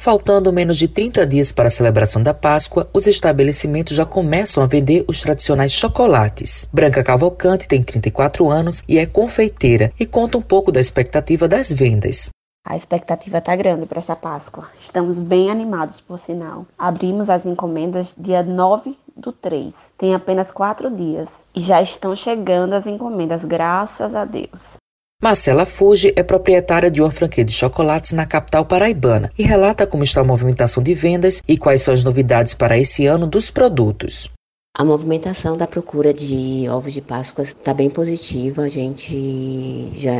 Faltando menos de 30 dias para a celebração da Páscoa, os estabelecimentos já começam a vender os tradicionais chocolates. Branca Cavalcante tem 34 anos e é confeiteira e conta um pouco da expectativa das vendas. A expectativa está grande para essa Páscoa. Estamos bem animados, por sinal. Abrimos as encomendas dia 9 do 3. Tem apenas quatro dias e já estão chegando as encomendas, graças a Deus. Marcela Fuji é proprietária de uma franquia de chocolates na capital paraibana e relata como está a movimentação de vendas e quais são as novidades para esse ano dos produtos. A movimentação da procura de ovos de Páscoa está bem positiva. A gente já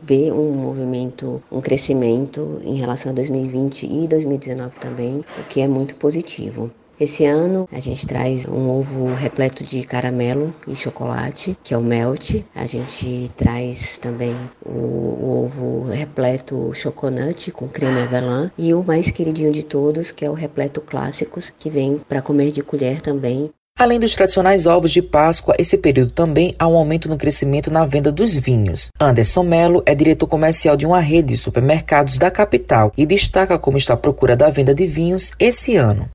vê um movimento, um crescimento em relação a 2020 e 2019 também, o que é muito positivo. Esse ano a gente traz um ovo repleto de caramelo e chocolate, que é o melt. A gente traz também o, o ovo repleto chocolate com creme avelã e o mais queridinho de todos, que é o repleto clássicos, que vem para comer de colher também. Além dos tradicionais ovos de Páscoa, esse período também há um aumento no crescimento na venda dos vinhos. Anderson Melo é diretor comercial de uma rede de supermercados da capital e destaca como está a procura da venda de vinhos esse ano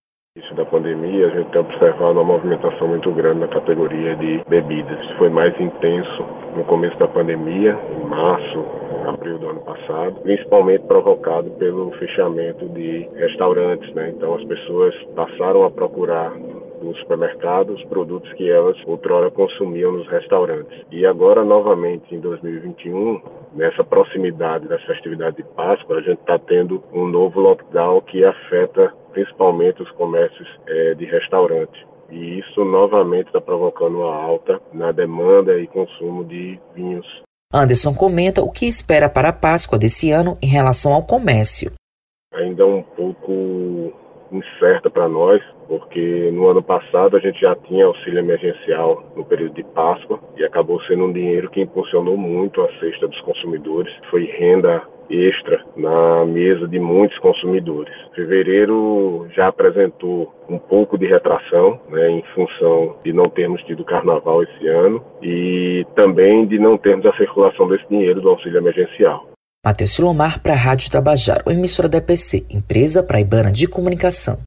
pandemia, a gente tem observado uma movimentação muito grande na categoria de bebidas. Isso foi mais intenso no começo da pandemia, em março, abril do ano passado, principalmente provocado pelo fechamento de restaurantes, né? Então as pessoas passaram a procurar nos supermercados produtos que elas outrora consumiam nos restaurantes. E agora, novamente, em 2021, nessa proximidade das festividades de Páscoa, a gente está tendo um novo lockdown que afeta principalmente os comércios é, de restaurante. E isso novamente está provocando uma alta na demanda e consumo de vinhos. Anderson comenta o que espera para a Páscoa desse ano em relação ao comércio. Ainda um pouco incerta para nós, porque no ano passado a gente já tinha auxílio emergencial no período de Páscoa e acabou sendo um dinheiro que impulsionou muito a cesta dos consumidores. Foi renda extra na mesa de muitos consumidores. Fevereiro já apresentou um pouco de retração, né, em função de não termos tido carnaval esse ano e também de não termos a circulação desse dinheiro do auxílio emergencial. Matheus Silomar para a Rádio Tabajaro, emissora da EPC, empresa praibana de comunicação.